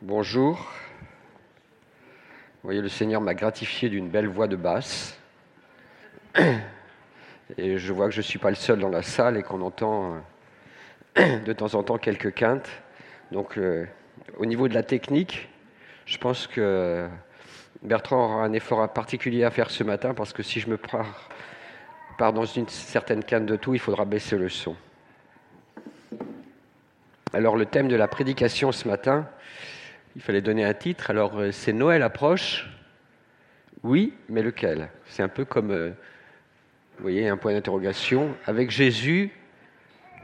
Bonjour. Vous voyez, le Seigneur m'a gratifié d'une belle voix de basse. Et je vois que je ne suis pas le seul dans la salle et qu'on entend de temps en temps quelques quintes. Donc, euh, au niveau de la technique, je pense que Bertrand aura un effort particulier à faire ce matin parce que si je me pars, pars dans une certaine quinte de tout, il faudra baisser le son. Alors, le thème de la prédication ce matin, il fallait donner un titre. Alors, euh, c'est Noël approche. Oui, mais lequel? C'est un peu comme, euh, vous voyez, un point d'interrogation. Avec Jésus,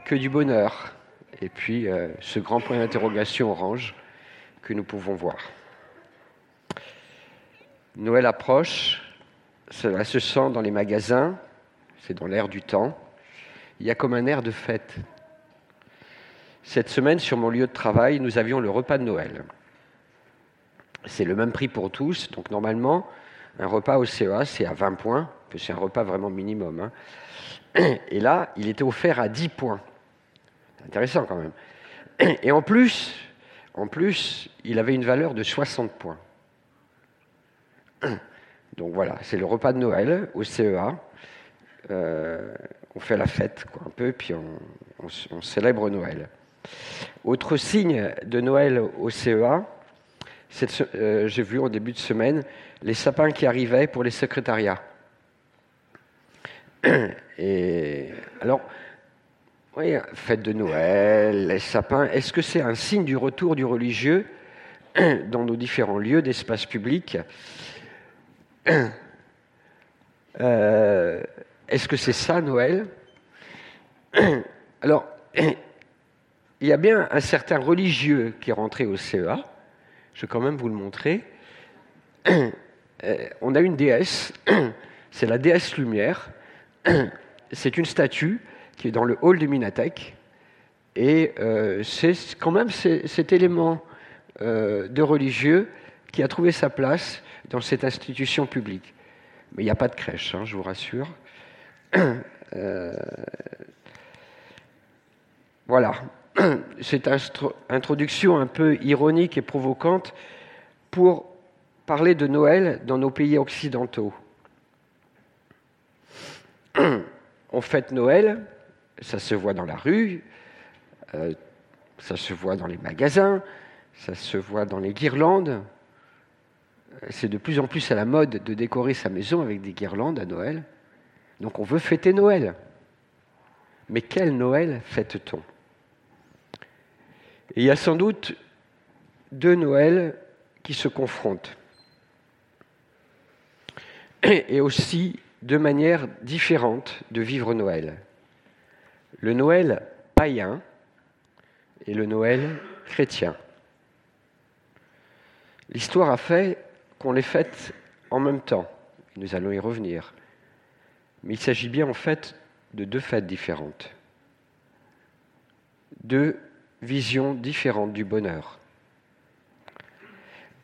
que du bonheur. Et puis, euh, ce grand point d'interrogation orange que nous pouvons voir. Noël approche, cela se sent dans les magasins, c'est dans l'air du temps. Il y a comme un air de fête. Cette semaine, sur mon lieu de travail, nous avions le repas de Noël. C'est le même prix pour tous. Donc normalement, un repas au CEA, c'est à 20 points, que c'est un repas vraiment minimum. Hein. Et là, il était offert à 10 points. Intéressant quand même. Et en plus, en plus, il avait une valeur de 60 points. Donc voilà, c'est le repas de Noël au CEA. Euh, on fait la fête quoi, un peu, puis on, on célèbre Noël. Autre signe de Noël au CEA, euh, j'ai vu au début de semaine les sapins qui arrivaient pour les secrétariats. Alors, oui, fête de Noël, les sapins, est-ce que c'est un signe du retour du religieux dans nos différents lieux d'espace public? Euh, Est-ce que c'est ça Noël? Alors, il y a bien un certain religieux qui est rentré au CEA je vais quand même vous le montrer. Euh, on a une déesse, c'est la déesse lumière. C'est une statue qui est dans le hall de Minatek. Et euh, c'est quand même cet élément euh, de religieux qui a trouvé sa place dans cette institution publique. Mais il n'y a pas de crèche, hein, je vous rassure. voilà. cette introduction un peu ironique et provocante pour parler de Noël dans nos pays occidentaux. On fête Noël, ça se voit dans la rue, euh, ça se voit dans les magasins, ça se voit dans les guirlandes. C'est de plus en plus à la mode de décorer sa maison avec des guirlandes à Noël. Donc on veut fêter Noël. Mais quel Noël fête-t-on? Il y a sans doute deux Noëls qui se confrontent. Et aussi deux manières différentes de vivre Noël. Le Noël païen et le Noël chrétien. L'histoire a fait qu'on les fête en même temps. Nous allons y revenir. Mais il s'agit bien en fait de deux fêtes différentes. Deux vision différente du bonheur.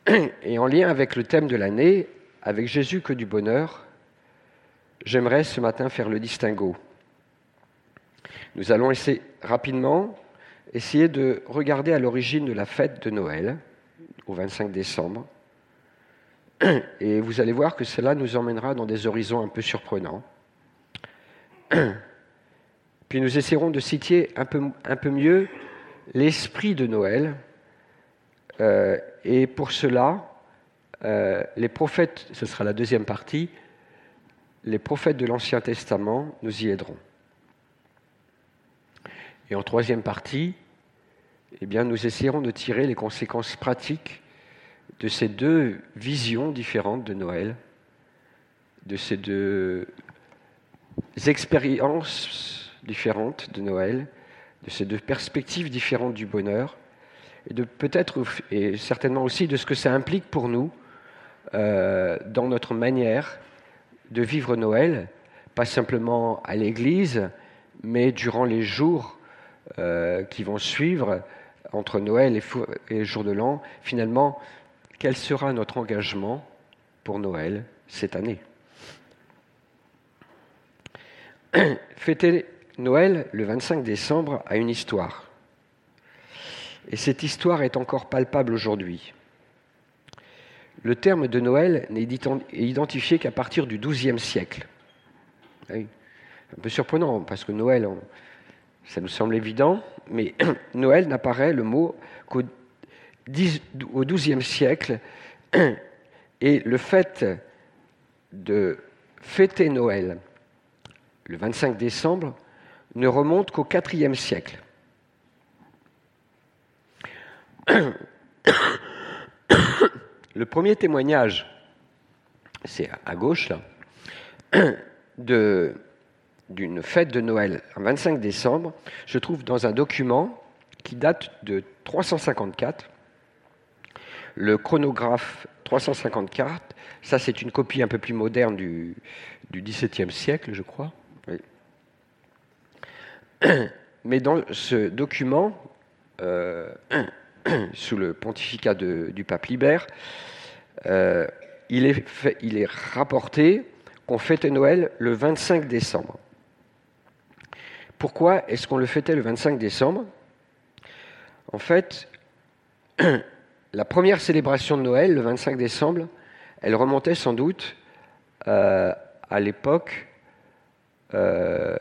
Et en lien avec le thème de l'année, avec Jésus que du bonheur, j'aimerais ce matin faire le distinguo. Nous allons essayer rapidement essayer de regarder à l'origine de la fête de Noël, au 25 décembre. Et vous allez voir que cela nous emmènera dans des horizons un peu surprenants. Puis nous essaierons de citer un peu, un peu mieux l'esprit de Noël. Euh, et pour cela, euh, les prophètes, ce sera la deuxième partie, les prophètes de l'Ancien Testament nous y aideront. Et en troisième partie, eh bien, nous essaierons de tirer les conséquences pratiques de ces deux visions différentes de Noël, de ces deux expériences différentes de Noël, de ces deux perspectives différentes du bonheur, et de peut-être et certainement aussi de ce que ça implique pour nous euh, dans notre manière de vivre Noël, pas simplement à l'Église, mais durant les jours euh, qui vont suivre entre Noël et, jour de l'an. Finalement, quel sera notre engagement pour Noël cette année? Noël, le 25 décembre, a une histoire. Et cette histoire est encore palpable aujourd'hui. Le terme de Noël n'est identifié qu'à partir du XIIe siècle. Un peu surprenant, parce que Noël, ça nous semble évident, mais Noël n'apparaît le mot qu'au XIIe siècle, et le fait de fêter Noël le 25 décembre ne remonte qu'au IVe siècle. Le premier témoignage, c'est à gauche là, d'une fête de Noël, un 25 décembre, je trouve dans un document qui date de 354. Le chronographe 354, ça c'est une copie un peu plus moderne du, du XVIIe siècle, je crois. Mais dans ce document, euh, sous le pontificat du pape Libère, euh, il, est rapporté qu'on fêtait Noël le 25 décembre. Pourquoi est-ce qu'on le fêtait le 25 décembre? En fait, la première célébration de Noël, le 25 décembre, elle remontait sans doute euh, à l'époque euh,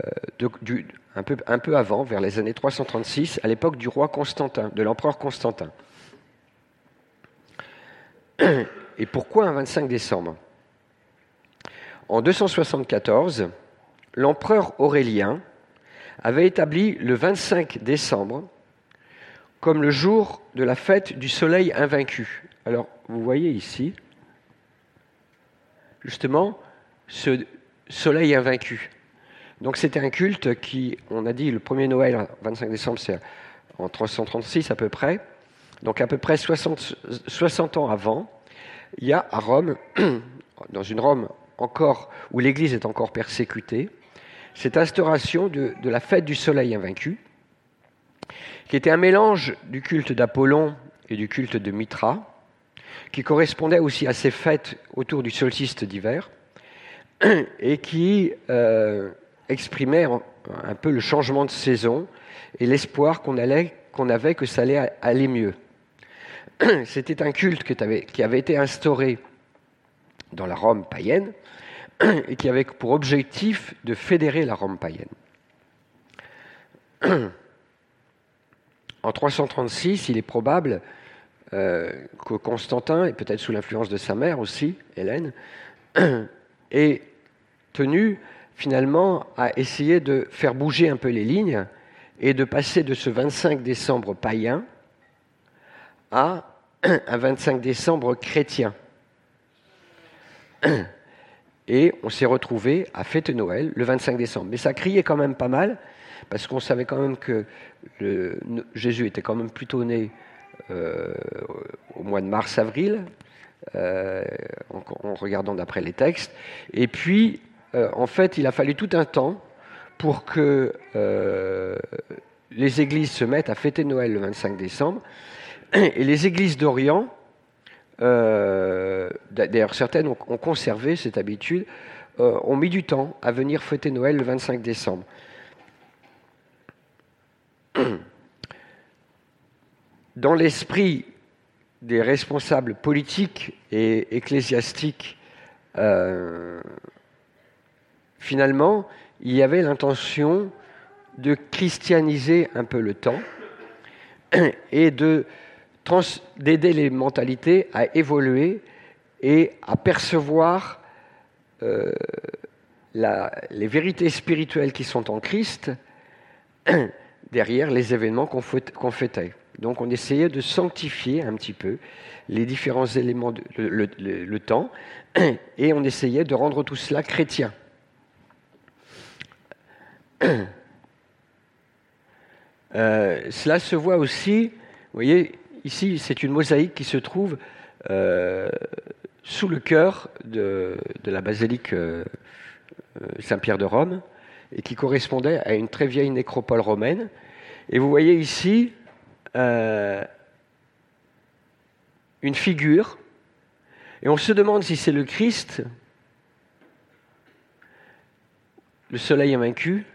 un, peu, un peu avant, vers les années 336, à l'époque du roi Constantin, de l'empereur Constantin. Et pourquoi un 25 décembre? En 274, l'empereur Aurélien avait établi le 25 décembre comme le jour de la fête du soleil invaincu. Alors, vous voyez ici, justement, ce soleil invaincu. Donc c'était un culte qui, on a dit, le premier Noël, 25 décembre, c'est en 336 à peu près. Donc à peu près 60, 60 ans avant, il y a à Rome, dans une Rome encore où l'Église est encore persécutée, cette instauration de, de la fête du soleil invaincu, qui était un mélange du culte d'Apollon et du culte de Mitra, qui correspondait aussi à ces fêtes autour du solstice d'hiver, et qui euh, exprimait un peu le changement de saison et l'espoir qu'on qu'on avait que ça allait aller mieux. C'était un culte qui avait été instauré dans la Rome païenne et qui avait pour objectif de fédérer la Rome païenne. En 336, il est probable euh, que Constantin, et peut-être sous l'influence de sa mère aussi, Hélène, ait tenu finalement à essayer de faire bouger un peu les lignes et de passer de ce 25 décembre païen à un 25 décembre chrétien. Et on s'est retrouvé à fêter Noël le 25 décembre. Mais ça criait quand même pas mal, parce qu'on savait quand même que Jésus était quand même plutôt né euh, au mois de mars-avril, euh, en, regardant d'après les textes. Et puis, en fait, il a fallu tout un temps pour que euh, les églises se mettent à fêter Noël le 25 décembre. Et les églises d'Orient, euh, d'ailleurs certaines ont, conservé cette habitude, ont mis du temps à venir fêter Noël le 25 décembre. Dans l'esprit des responsables politiques et ecclésiastiques finalement, il y avait l'intention de christianiser un peu le temps et d'aider les mentalités à évoluer et à percevoir euh, les vérités spirituelles qui sont en Christ derrière les événements qu'on fêtait. Donc on essayait de sanctifier un petit peu les différents éléments, du le, temps, et on essayait de rendre tout cela chrétien. Euh, cela se voit aussi, vous voyez, ici c'est une mosaïque qui se trouve euh, sous le cœur de, la basilique euh, Saint-Pierre de Rome et qui correspondait à une très vieille nécropole romaine. Et vous voyez ici une figure, et on se demande si c'est le Christ, le soleil invaincu,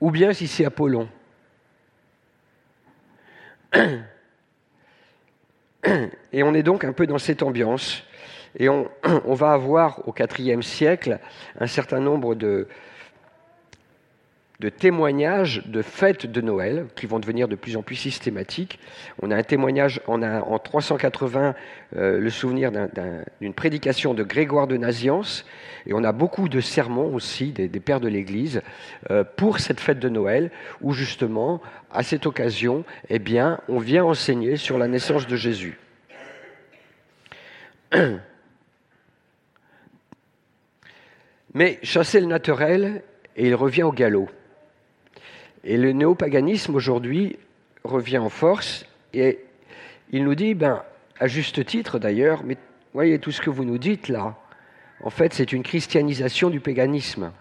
ou bien si c'est Apollon. Et on est donc un peu dans cette ambiance. Et on, va avoir au IVe siècle un certain nombre de, de témoignages de fêtes de Noël qui vont devenir de plus en plus systématiques. On a un témoignage, on a en 380 euh, le souvenir d'une prédication de Grégoire de Naziance, et on a beaucoup de sermons aussi des, pères de l'Église euh, pour cette fête de Noël, où justement, à cette occasion, eh bien, on vient enseigner sur la naissance de Jésus. Mais chasser le naturel, et il revient au galop. Et le néopaganisme aujourd'hui revient en force et il nous dit, ben, à juste titre d'ailleurs, mais voyez tout ce que vous nous dites là, en fait c'est une christianisation du paganisme.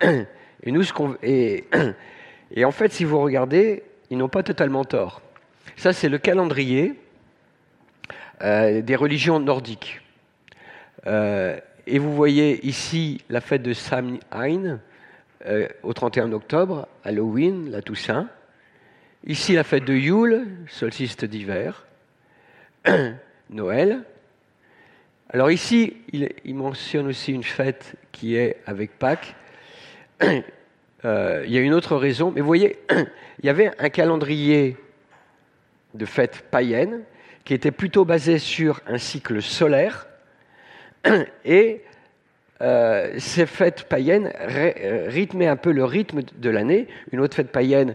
Et, nous, ce et, et en fait, si vous regardez, ils n'ont pas totalement tort. Ça, c'est le calendrier euh, des religions nordiques. Euh, et vous voyez ici la fête de Samhain, euh, au 31 octobre, Halloween, la Toussaint. Ici, la fête de Yule, solstice d'hiver. Noël. Alors ici, il, mentionne aussi une fête qui est avec Pâques. Euh, il y a une autre raison, mais vous voyez, il y avait un calendrier de fêtes païennes qui était plutôt basé sur un cycle solaire et euh, ces fêtes païennes euh, rythmaient un peu le rythme de l'année. Une autre fête païenne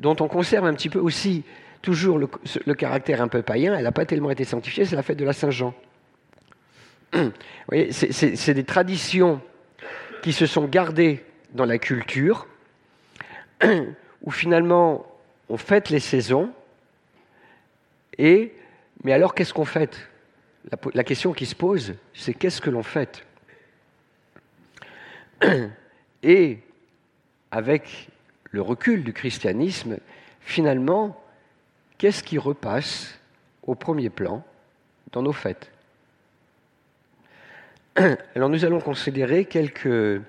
dont on conserve un petit peu aussi toujours le, caractère un peu païen, elle n'a pas tellement été sanctifiée, c'est la fête de la Saint-Jean. Vous voyez, c'est des traditions qui se sont gardées dans la culture, où finalement on fête les saisons, et mais alors qu'est-ce qu'on fête? La, la question qui se pose, c'est qu'est-ce que l'on fête? Et avec le recul du christianisme, finalement, qu'est-ce qui repasse au premier plan dans nos fêtes? Alors nous allons considérer quelques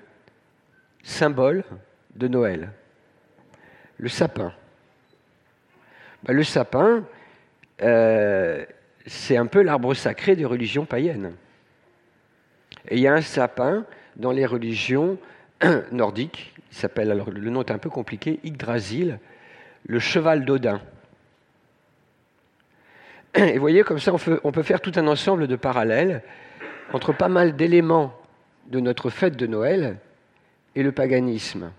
symboles de Noël. Le sapin. Ben, le sapin, euh, c'est un peu l'arbre sacré des religions païennes. Et il y a un sapin dans les religions nordiques. Il s'appelle, le nom est un peu compliqué, Yggdrasil, le cheval d'Odin. Et vous voyez, comme ça, on peut, faire tout un ensemble de parallèles entre pas mal d'éléments de notre fête de Noël et le paganisme.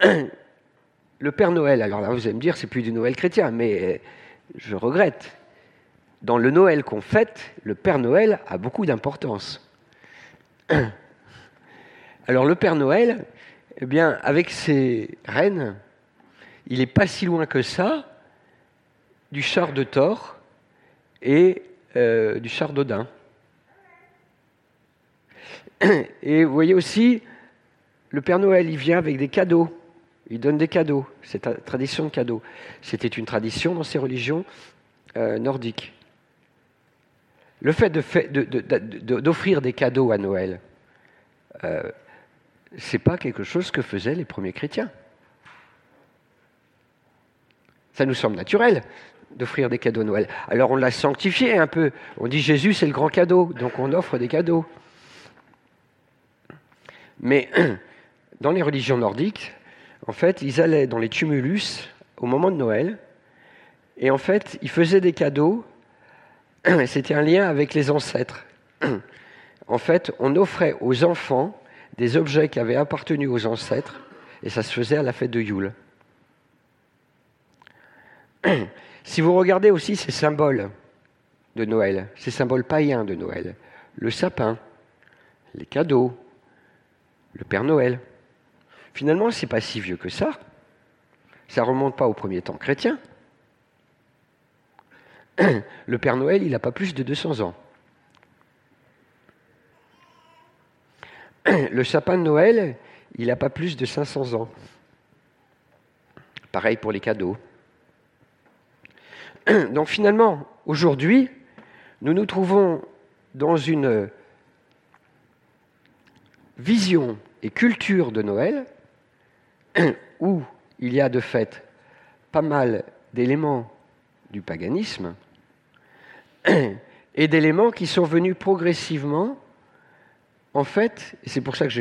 Le Père Noël, alors là, vous allez me dire, c'est plus du Noël chrétien, mais je regrette. Dans le Noël qu'on fête, le Père Noël a beaucoup d'importance. Alors le Père Noël, eh bien, avec ses reines, il n'est pas si loin que ça du char de Thor et euh, du char d'Odin. Et vous voyez aussi, le Père Noël, il vient avec des cadeaux. Il donne des cadeaux. C'est une tradition de cadeaux. C'était une tradition dans ces religions euh, nordiques. Le fait d'offrir des cadeaux à Noël, euh, ce n'est pas quelque chose que faisaient les premiers chrétiens. Ça nous semble naturel d'offrir des cadeaux à Noël. Alors on l'a sanctifié un peu. On dit Jésus c'est le grand cadeau, donc on offre des cadeaux. Mais dans les religions nordiques, en fait, ils allaient dans les tumulus au moment de Noël, et en fait, ils faisaient des cadeaux c'était un lien avec les ancêtres. En fait, on offrait aux enfants des objets qui avaient appartenu aux ancêtres, et ça se faisait à la fête de Yule. Si vous regardez aussi ces symboles de Noël, ces symboles païens de Noël, le sapin, les cadeaux, le Père Noël, finalement, ce n'est pas si vieux que ça. Ça ne remonte pas au premier temps chrétien. le Père Noël, il n'a pas plus de 200 ans. Le sapin de Noël, il n'a pas plus de 500 ans. Pareil pour les cadeaux. Donc finalement, aujourd'hui, nous nous trouvons dans une vision et culture de Noël où il y a de fait pas mal d'éléments du paganisme et d'éléments qui sont venus progressivement, en fait, et c'est pour ça que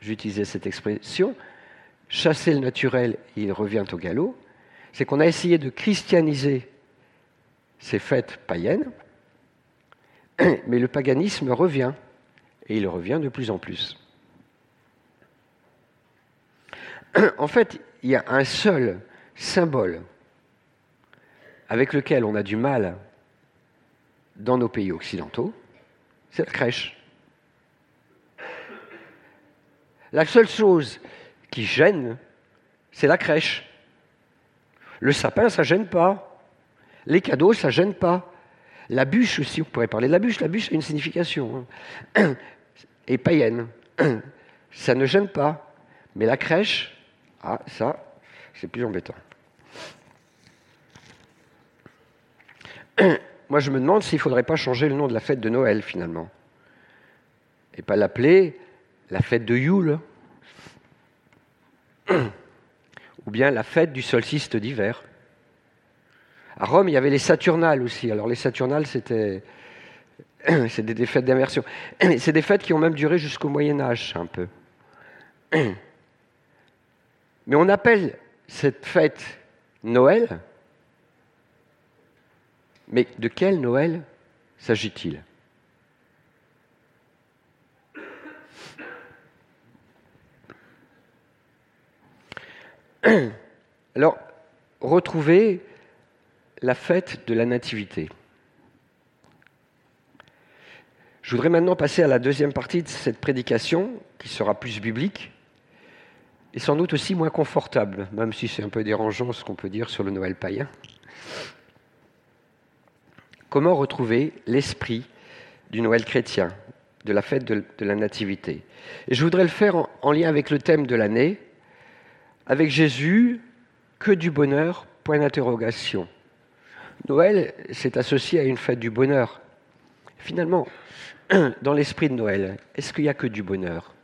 j'utilisais cette expression, chasser le naturel, il revient au galop, c'est qu'on a essayé de christianiser ces fêtes païennes, mais le paganisme revient, et il revient de plus en plus. En fait, il y a un seul symbole avec lequel on a du mal dans nos pays occidentaux, c'est la crèche. La seule chose qui gêne, c'est la crèche. Le sapin, ça gêne pas. Les cadeaux, ça gêne pas. La bûche aussi, on pourrait parler de la bûche. La bûche a une signification. Hein. Et païenne. Ça ne gêne pas. Mais la crèche, ah, ça, c'est plus embêtant. Moi, je me demande s'il ne faudrait pas changer le nom de la fête de Noël, finalement. Et pas l'appeler la fête de Yule. Ou bien la fête du solstice d'hiver. À Rome, il y avait les Saturnales aussi. Alors, les Saturnales, c'était. C'est des fêtes d'immersion. C'est des fêtes qui ont même duré jusqu'au Moyen-Âge, un peu. Mais on appelle cette fête Noël mais de quel Noël s'agit-il? Alors, retrouver la fête de la Nativité. Je voudrais maintenant passer à la deuxième partie de cette prédication, qui sera plus biblique, et sans doute aussi moins confortable, même si c'est un peu dérangeant ce qu'on peut dire sur le Noël païen. Comment retrouver l'esprit du Noël chrétien, de la fête de, la Nativité? Et je voudrais le faire en, lien avec le thème de l'année, avec Jésus, que du bonheur Point d'interrogation. Noël s'est associé à une fête du bonheur. Finalement, dans l'esprit de Noël, est-ce qu'il n'y a que du bonheur?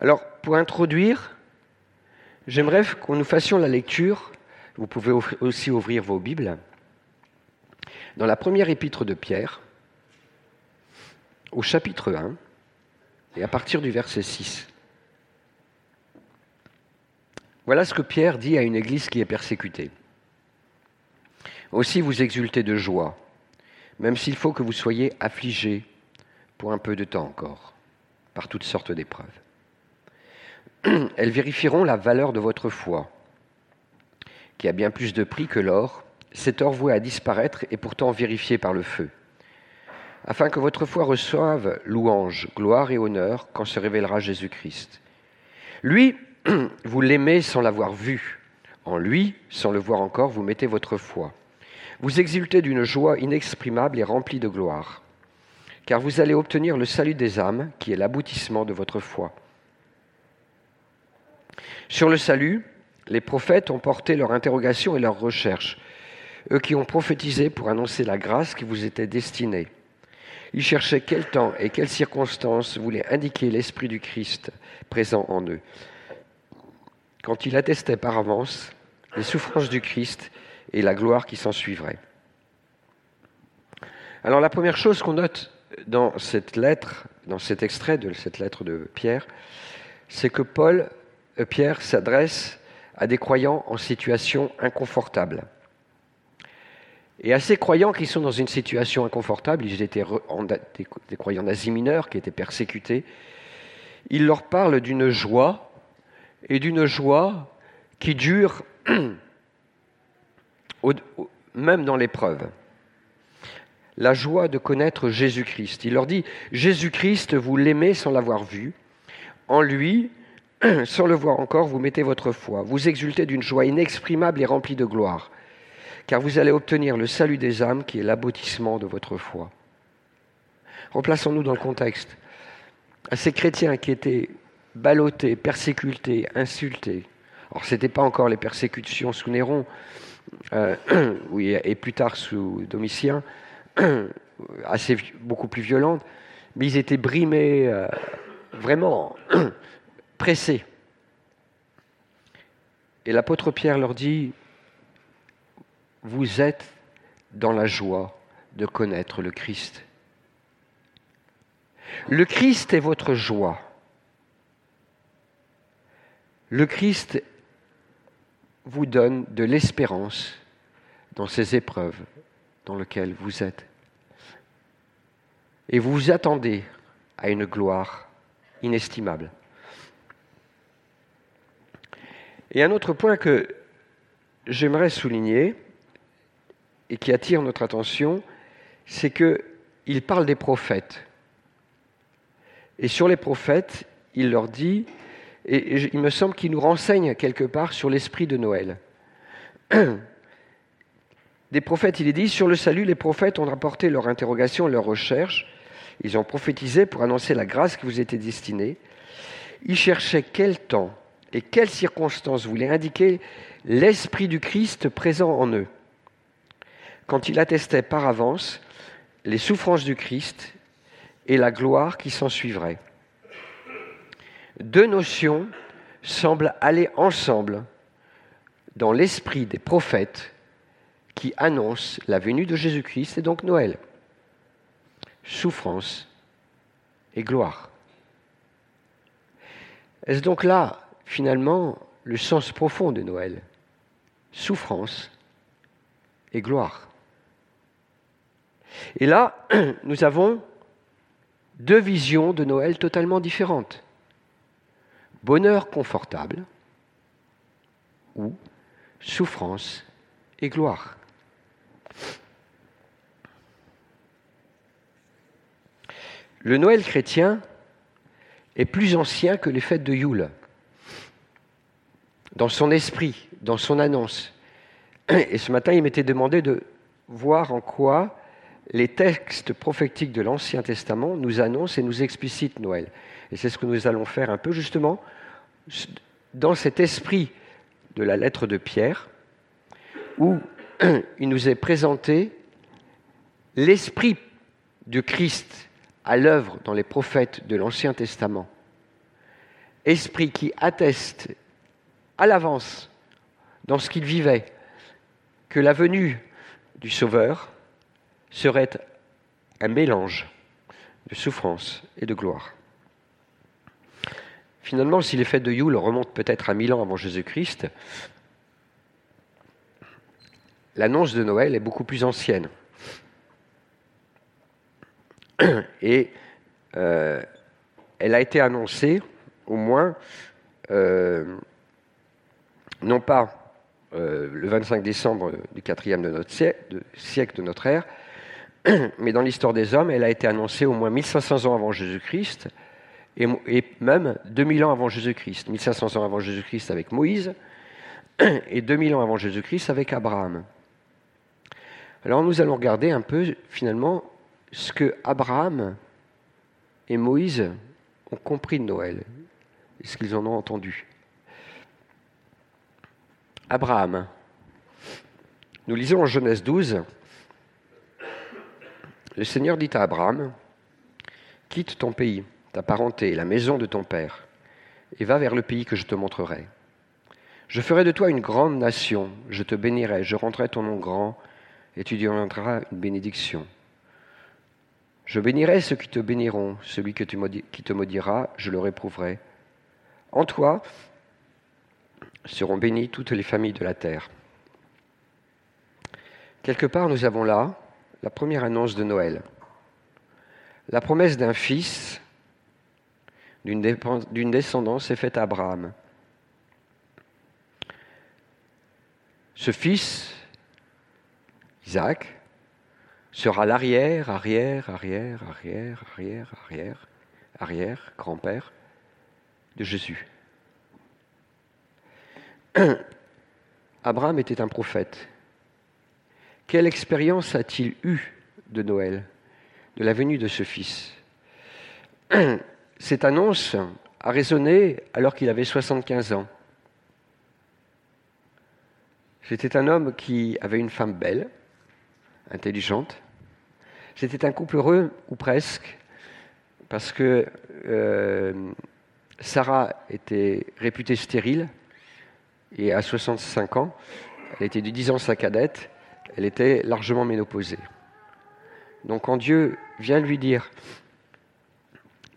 Alors, pour introduire, j'aimerais qu'on nous fassions la lecture vous pouvez aussi ouvrir vos Bibles. Dans la première épître de Pierre, au chapitre 1, et à partir du verset 6. Voilà ce que Pierre dit à une église qui est persécutée. Aussi vous exultez de joie, même s'il faut que vous soyez affligés pour un peu de temps encore, par toutes sortes d'épreuves. Elles vérifieront la valeur de votre foi qui a bien plus de prix que l'or, cet or voué à disparaître est pourtant vérifié par le feu, afin que votre foi reçoive louange, gloire et honneur quand se révélera Jésus-Christ. Lui, vous l'aimez sans l'avoir vu. En lui, sans le voir encore, vous mettez votre foi. Vous exultez d'une joie inexprimable et remplie de gloire, car vous allez obtenir le salut des âmes, qui est l'aboutissement de votre foi. Sur le salut, les prophètes ont porté leur interrogation et leur recherche, eux qui ont prophétisé pour annoncer la grâce qui vous était destinée. Ils cherchaient quel temps et quelles circonstances voulaient indiquer l'Esprit du Christ présent en eux. Quand il attestait par avance les souffrances du Christ et la gloire qui s'en suivrait. Alors la première chose qu'on note dans cette lettre, dans cet extrait de cette lettre de Pierre, c'est que Paul, euh, Pierre s'adresse à des croyants en situation inconfortable. Et à ces croyants qui sont dans une situation inconfortable, ils étaient des croyants nazis mineurs qui étaient persécutés, il leur parle d'une joie, et d'une joie qui dure même dans l'épreuve. La joie de connaître Jésus-Christ. Il leur dit, Jésus-Christ, vous l'aimez sans l'avoir vu. En lui, sans le voir encore, vous mettez votre foi. Vous exultez d'une joie inexprimable et remplie de gloire, car vous allez obtenir le salut des âmes qui est l'aboutissement de votre foi. Replaçons-nous dans le contexte. Ces chrétiens qui étaient ballottés, persécutés, insultés. Alors, ce n'était pas encore les persécutions sous Néron, euh, et plus tard sous Domitien, assez, beaucoup plus violentes, mais ils étaient brimés, euh, vraiment pressés. Et l'apôtre Pierre leur dit, vous êtes dans la joie de connaître le Christ. Le Christ est votre joie. Le Christ vous donne de l'espérance dans ces épreuves dans lesquelles vous êtes. Et vous vous attendez à une gloire inestimable. Et un autre point que j'aimerais souligner et qui attire notre attention, c'est qu'il parle des prophètes. Et sur les prophètes, il leur dit, et il me semble qu'il nous renseigne quelque part sur l'esprit de Noël. Des prophètes, il est dit, sur le salut, les prophètes ont rapporté leur interrogation, leur recherche. Ils ont prophétisé pour annoncer la grâce qui vous était destinée. Ils cherchaient quel temps et quelles circonstances voulaient indiquer l'esprit du Christ présent en eux? Quand il attestait par avance les souffrances du Christ et la gloire qui s'en suivrait. Deux notions semblent aller ensemble dans l'esprit des prophètes qui annoncent la venue de Jésus-Christ et donc Noël. Souffrance et gloire. Est-ce donc là, finalement, le sens profond de Noël Souffrance et gloire. Et là, nous avons deux visions de Noël totalement différentes. Bonheur confortable ou souffrance et gloire. Le Noël chrétien est plus ancien que les fêtes de Yule, dans son esprit, dans son annonce. Et ce matin, il m'était demandé de voir en quoi les textes prophétiques de l'Ancien Testament nous annoncent et nous explicitent Noël. Et c'est ce que nous allons faire un peu justement dans cet esprit de la lettre de Pierre, où il nous est présenté l'esprit du Christ à l'œuvre dans les prophètes de l'Ancien Testament. Esprit qui atteste à l'avance, dans ce qu'il vivait, que la venue du Sauveur serait un mélange de souffrance et de gloire. Finalement, si les fêtes de Yule remontent peut-être à mille ans avant Jésus-Christ, l'annonce de Noël est beaucoup plus ancienne. Et euh, elle a été annoncée, au moins, euh, non pas euh, le 25 décembre du 4e de notre siècle, de notre ère, mais dans l'histoire des hommes, elle a été annoncée au moins 1500 ans avant Jésus-Christ, et, et, même 2000 ans avant Jésus-Christ. 1500 ans avant Jésus-Christ avec Moïse, et 2000 ans avant Jésus-Christ avec Abraham. Alors nous allons regarder un peu finalement ce que Abraham et Moïse ont compris de Noël, ce qu'ils en ont entendu? Abraham. Nous lisons en Genèse 12, le Seigneur dit à Abraham, quitte ton pays, ta parenté, la maison de ton père, et va vers le pays que je te montrerai. Je ferai de toi une grande nation, je te bénirai, je rendrai ton nom grand, et tu deviendras une bénédiction. Je bénirai ceux qui te béniront, celui qui te maudira, je le réprouverai. En toi seront bénies toutes les familles de la terre. Quelque part, nous avons là la première annonce de Noël. La promesse d'un fils, d'une descendance est faite à Abraham. Ce fils Isaac sera l'arrière, arrière, arrière, arrière, arrière, arrière, arrière, grand-père de Jésus. Abraham était un prophète. Quelle expérience a-t-il eu de Noël, de la venue de ce fils? Cette annonce a résonné alors qu'il avait 75 ans. C'était un homme qui avait une femme belle, intelligente. C'était un couple heureux, ou presque, parce que euh, Sarah était réputée stérile, Et à 65 ans, elle était de 10 ans sa cadette, elle était largement ménopausée. Donc quand Dieu vient lui dire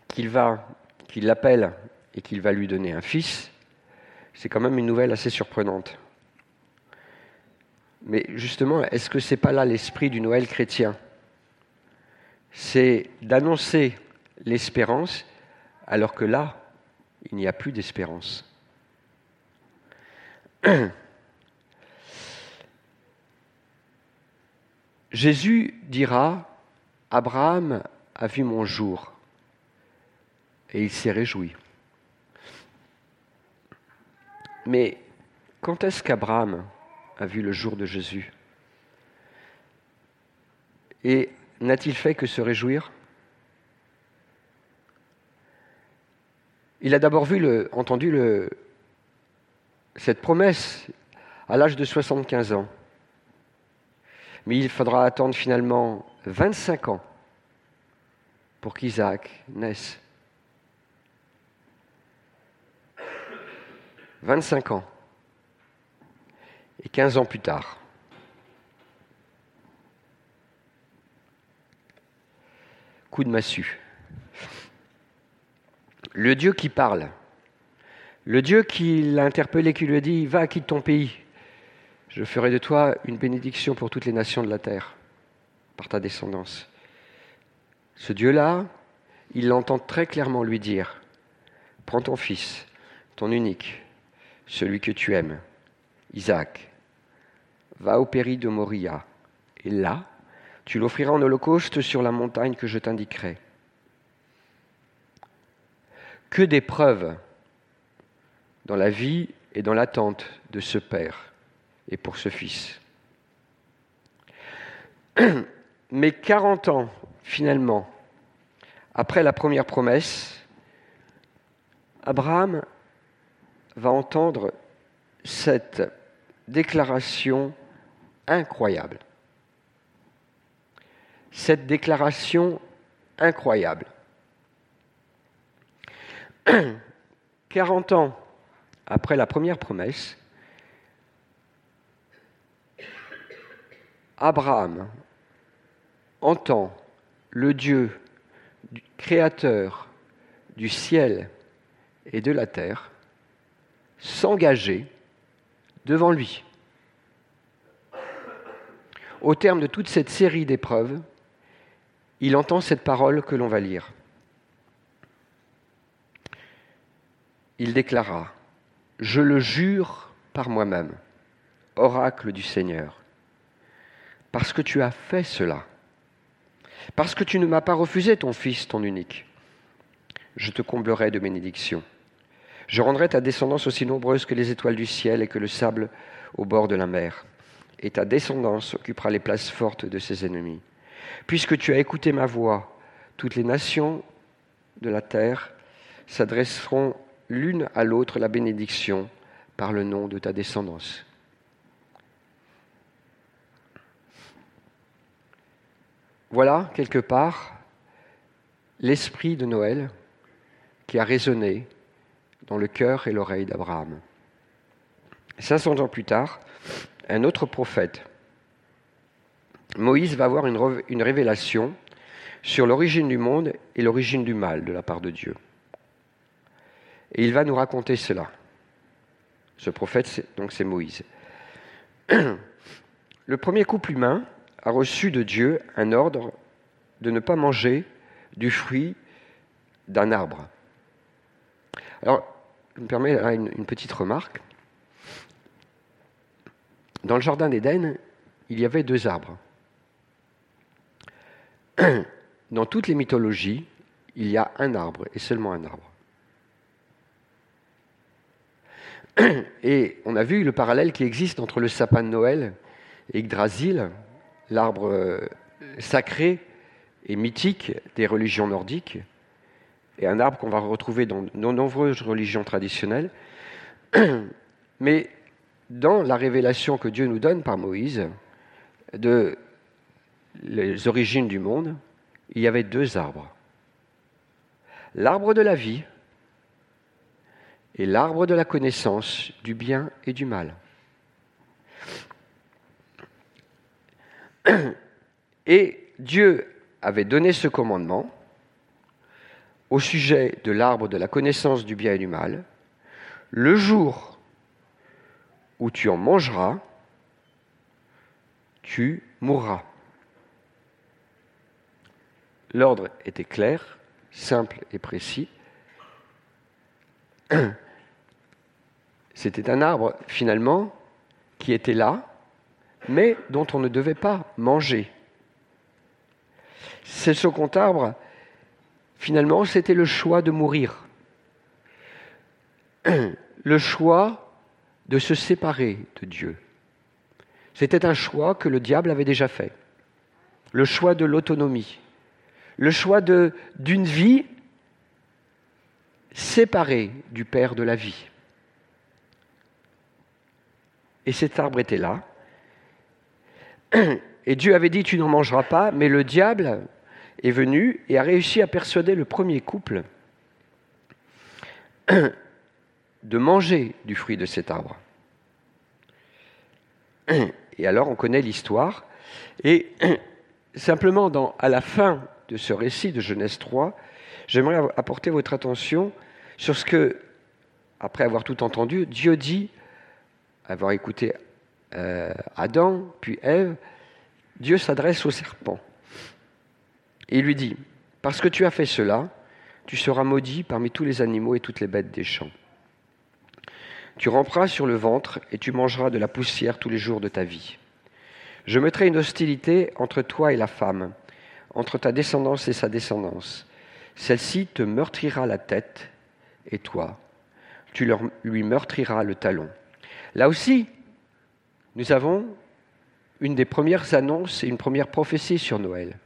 qu'il va, qu'il l'appelle et qu'il va lui donner un fils, c'est quand même une nouvelle assez surprenante. Mais justement, est-ce que ce n'est pas là l'esprit du Noël chrétien? C'est d'annoncer l'espérance alors que là, il n'y a plus d'espérance. Jésus dira, Abraham a vu mon jour et il s'est réjoui. Mais quand est-ce qu'Abraham a vu le jour de Jésus? Et n'a-t-il fait que se réjouir? Il a d'abord vu entendu le, cette promesse à l'âge de 75 ans. Mais il faudra attendre finalement 25 ans pour qu'Isaac naisse. 25 ans. Et 15 ans plus tard. Coup de massue. Le Dieu qui parle, le Dieu qui l'a interpellé, qui lui a dit Va, quitte ton pays. Je ferai de toi une bénédiction pour toutes les nations de la terre, par ta descendance. Ce Dieu-là, il l'entend très clairement lui dire Prends ton fils, ton unique, celui que tu aimes, Isaac, va au péri de Moria, et là, tu l'offriras en holocauste sur la montagne que je t'indiquerai. Que d'épreuves dans la vie et dans l'attente de ce Père et pour ce Fils. Mais 40 ans, finalement, après la première promesse, Abraham va entendre cette déclaration incroyable. Cette déclaration incroyable. 40 ans après la première promesse, Abraham entend le Dieu créateur du ciel et de la terre s'engager devant lui. Au terme de toute cette série d'épreuves, il entend cette parole que l'on va lire. Il déclara, Je le jure par moi-même, oracle du Seigneur, parce que tu as fait cela, parce que tu ne m'as pas refusé ton Fils, ton unique, je te comblerai de bénédictions. Je rendrai ta descendance aussi nombreuse que les étoiles du ciel et que le sable au bord de la mer. Et ta descendance occupera les places fortes de ses ennemis. Puisque tu as écouté ma voix, toutes les nations de la terre s'adresseront l'une à l'autre la bénédiction par le nom de ta descendance. Voilà, quelque part, l'esprit de Noël qui a résonné dans le cœur et l'oreille d'Abraham. 500 ans plus tard, un autre prophète, Moïse va avoir une, révélation sur l'origine du monde et l'origine du mal de la part de Dieu. Et il va nous raconter cela. Ce prophète, donc c'est Moïse. Le premier couple humain a reçu de Dieu un ordre de ne pas manger du fruit d'un arbre. Alors, je me permets une, petite remarque. Dans le jardin d'Éden, il y avait deux arbres. Dans toutes les mythologies, il y a un arbre et seulement un arbre. Et on a vu le parallèle qui existe entre le sapin de Noël et Yggdrasil, l'arbre euh, sacré et mythique des religions nordiques, et un arbre qu'on va retrouver dans de nombreuses religions traditionnelles. Mais dans la révélation que Dieu nous donne par Moïse de les origines du monde, il y avait deux arbres. L'arbre de la vie et l'arbre de la connaissance du bien et du mal. Et Dieu avait donné ce commandement au sujet de l'arbre de la connaissance du bien et du mal. Le jour où tu en mangeras, tu mourras. L'ordre était clair, simple et précis. C'était un arbre, finalement, qui était là, mais dont on ne devait pas manger. Ce second arbre, finalement, c'était le choix de mourir. Le choix de se séparer de Dieu. C'était un choix que le diable avait déjà fait. Le choix de l'autonomie. Le choix d'une vie séparée du Père de la vie. Et cet arbre était là. Et Dieu avait dit, tu n'en mangeras pas, mais le diable est venu et a réussi à persuader le premier couple de manger du fruit de cet arbre. Et alors on connaît l'histoire. Et simplement à la fin de ce récit de Genèse 3, j'aimerais apporter votre attention sur ce que, après avoir tout entendu, Dieu dit, avoir écouté euh, Adam, puis Ève, Dieu s'adresse au serpent. Il lui dit, parce que tu as fait cela, tu seras maudit parmi tous les animaux et toutes les bêtes des champs. Tu ramperas sur le ventre et tu mangeras de la poussière tous les jours de ta vie. Je mettrai une hostilité entre toi et la femme, entre ta descendance et sa descendance. Celle-ci te meurtrira la tête et toi, tu lui meurtriras le talon. Là aussi, nous avons une des premières annonces et une première prophétie sur Noël.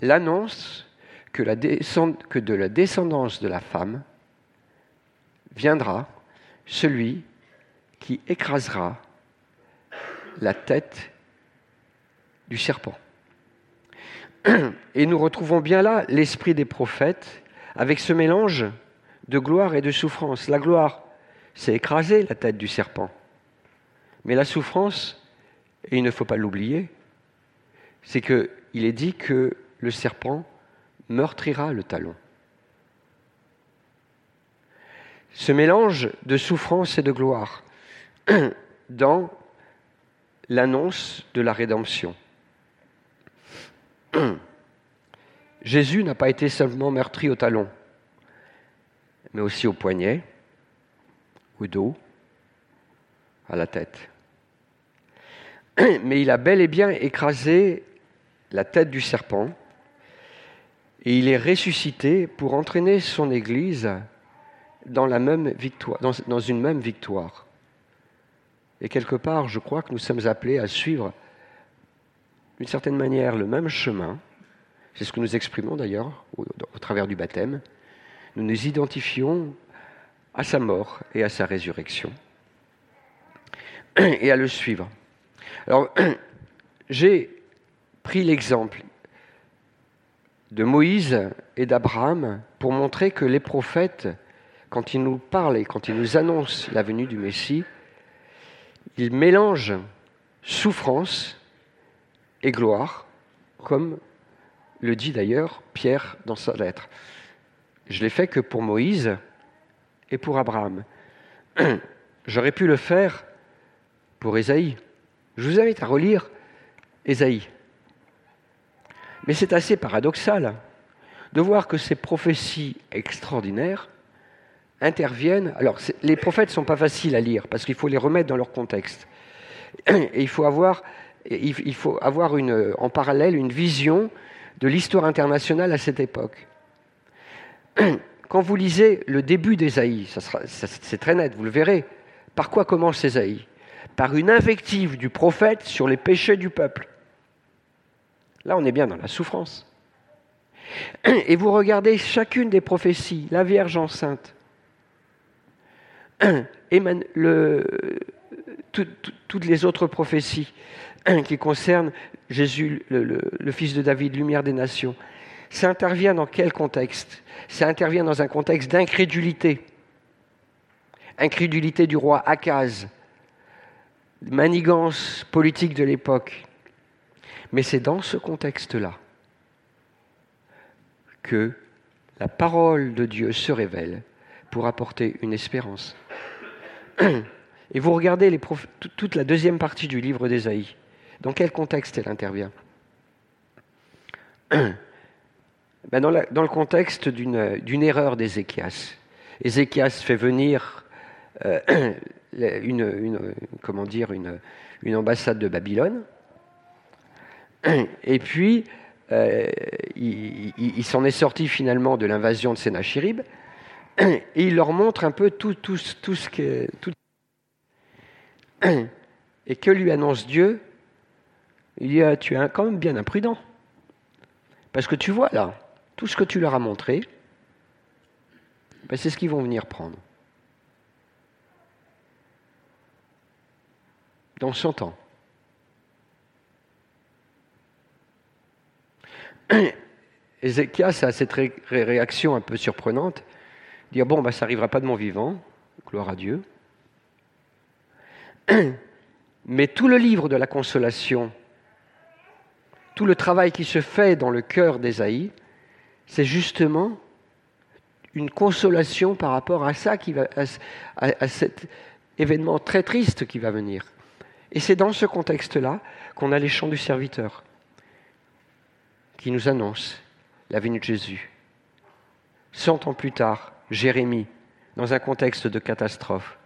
L'annonce que, de la descendance de la femme viendra celui qui écrasera la tête du serpent. Et nous retrouvons bien là l'esprit des prophètes avec ce mélange de gloire et de souffrance. La gloire, c'est écraser la tête du serpent. Mais la souffrance, et il ne faut pas l'oublier, c'est qu'il est dit que le serpent meurtrira le talon. Ce mélange de souffrance et de gloire dans l'annonce de la rédemption. Jésus n'a pas été seulement meurtri au talon, mais aussi au poignet, au dos, à la tête. Mais il a bel et bien écrasé la tête du serpent et il est ressuscité pour entraîner son Église dans, la même victoire, dans, une même victoire. Et quelque part, je crois que nous sommes appelés à suivre d'une certaine manière le même chemin. C'est ce que nous exprimons d'ailleurs au, au, travers du baptême. Nous nous identifions à sa mort et à sa résurrection et à le suivre. Alors, j'ai pris l'exemple de Moïse et d'Abraham pour montrer que les prophètes, quand ils nous parlent et quand ils nous annoncent la venue du Messie, ils mélangent souffrance et gloire, comme le dit d'ailleurs Pierre dans sa lettre. Je l'ai fait que pour Moïse et pour Abraham. J'aurais pu le faire pour Ésaïe. Je vous invite à relire Ésaïe. Mais c'est assez paradoxal de voir que ces prophéties extraordinaires interviennent. Alors, les prophètes ne sont pas faciles à lire parce qu'il faut les remettre dans leur contexte. Et il faut avoir, il faut avoir une, en parallèle une vision de l'histoire internationale à cette époque. Quand vous lisez le début d'Ésaïe, c'est très net, vous le verrez. Par quoi commence Ésaïe Par une invective du prophète sur les péchés du peuple. Là, on est bien dans la souffrance. Et vous regardez chacune des prophéties, la Vierge enceinte, toutes les autres prophéties qui concernent Jésus, le, Fils de David, lumière des nations, ça intervient dans quel contexte? Ça intervient dans un contexte d'incrédulité. incrédulité du roi Akaz, manigance politique de l'époque. Mais c'est dans ce contexte-là que la parole de Dieu se révèle pour apporter une espérance. Et vous regardez toute la deuxième partie du livre d'Ésaïe. Dans quel contexte elle intervient? Ben dans, le contexte d'une erreur d'Ézéchias. Ézéchias fait venir euh, une, comment dire, une, ambassade de Babylone, et puis euh, il, s'en est sorti finalement de l'invasion de Sénachérib, et il leur montre un peu tout, tout, tout ce que... Tout... Et que lui annonce Dieu Il dit, ah, tu es quand même bien imprudent. Parce que tu vois là, tout ce que tu leur as montré, ben, c'est ce qu'ils vont venir prendre. Dans son temps. Ézéchias a cette réaction un peu surprenante, dire bon, ben, ça n'arrivera pas de mon vivant, gloire à Dieu. Mais tout le livre de la consolation, tout le travail qui se fait dans le cœur d'Ésaïe, c'est justement une consolation par rapport à ça, qui va, à, cet événement très triste qui va venir. Et c'est dans ce contexte-là qu'on a les chants du serviteur qui nous annoncent la venue de Jésus. Cent ans plus tard, Jérémie, dans un contexte de catastrophe,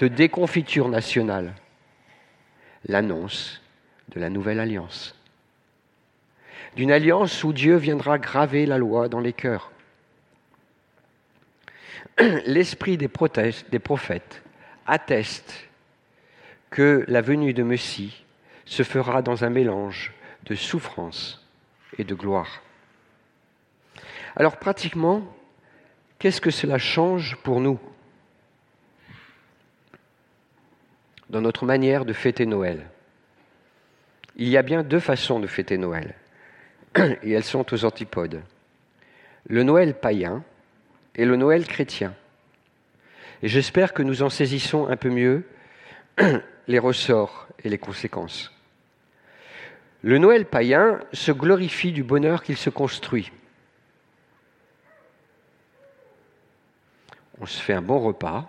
de déconfiture nationale, l'annonce de la nouvelle alliance d'une alliance où Dieu viendra graver la loi dans les cœurs. L'esprit des, prophètes atteste que la venue de Messie se fera dans un mélange de souffrance et de gloire. Alors pratiquement, qu'est-ce que cela change pour nous dans notre manière de fêter Noël? Il y a bien deux façons de fêter Noël et elles sont aux antipodes. Le Noël païen et le Noël chrétien. Et j'espère que nous en saisissons un peu mieux les ressorts et les conséquences. Le Noël païen se glorifie du bonheur qu'il se construit. On se fait un bon repas,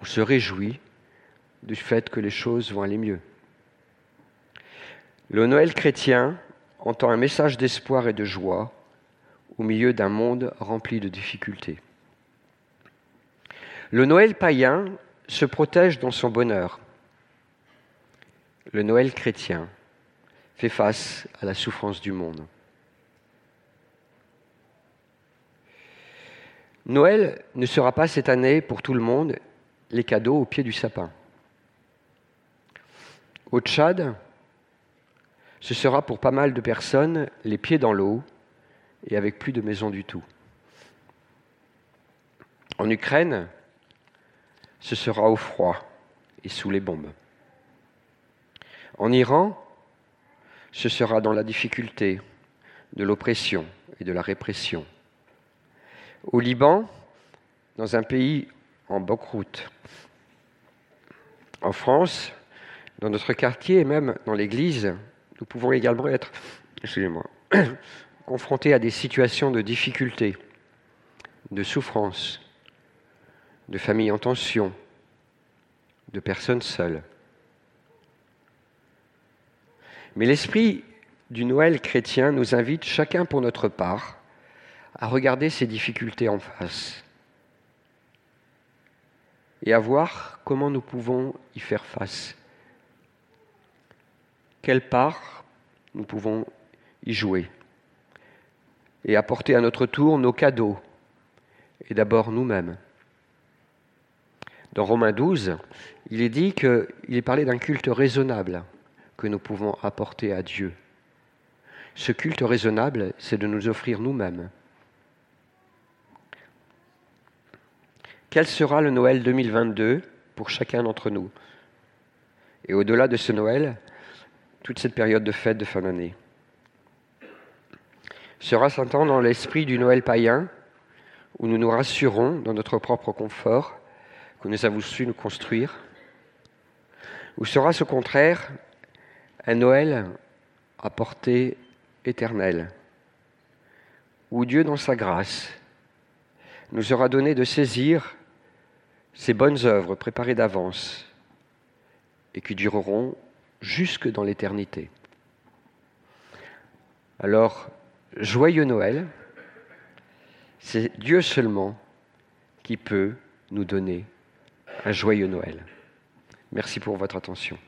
on se réjouit du fait que les choses vont aller mieux. Le Noël chrétien entend un message d'espoir et de joie au milieu d'un monde rempli de difficultés. Le Noël païen se protège dans son bonheur. Le Noël chrétien fait face à la souffrance du monde. Noël ne sera pas cette année pour tout le monde les cadeaux au pied du sapin. Au Tchad, ce sera pour pas mal de personnes les pieds dans l'eau et avec plus de maison du tout. En Ukraine, ce sera au froid et sous les bombes. En Iran, ce sera dans la difficulté, de l'oppression et de la répression. Au Liban, dans un pays en banqueroute. En France, dans notre quartier et même dans l'Église, nous pouvons également être, confrontés à des situations de difficulté, de souffrance, de familles en tension, de personnes seules. Mais l'esprit du Noël chrétien nous invite chacun pour notre part à regarder ces difficultés en face et à voir comment nous pouvons y faire face quelle part nous pouvons y jouer et apporter à notre tour nos cadeaux, et d'abord nous-mêmes. Dans Romains 12, il est dit qu'il est parlé d'un culte raisonnable que nous pouvons apporter à Dieu. Ce culte raisonnable, c'est de nous offrir nous-mêmes. Quel sera le Noël 2022 pour chacun d'entre nous? Et au-delà de ce Noël, toute cette période de fête de fin d'année. Sera s'entend dans l'esprit du Noël païen où nous nous rassurons dans notre propre confort que nous avons su nous construire Ou sera-ce au contraire un Noël à portée éternelle, où Dieu, dans sa grâce, nous aura donné de saisir ces bonnes œuvres préparées d'avance et qui dureront jusque dans l'éternité. Alors, joyeux Noël, c'est Dieu seulement qui peut nous donner un joyeux Noël. Merci pour votre attention.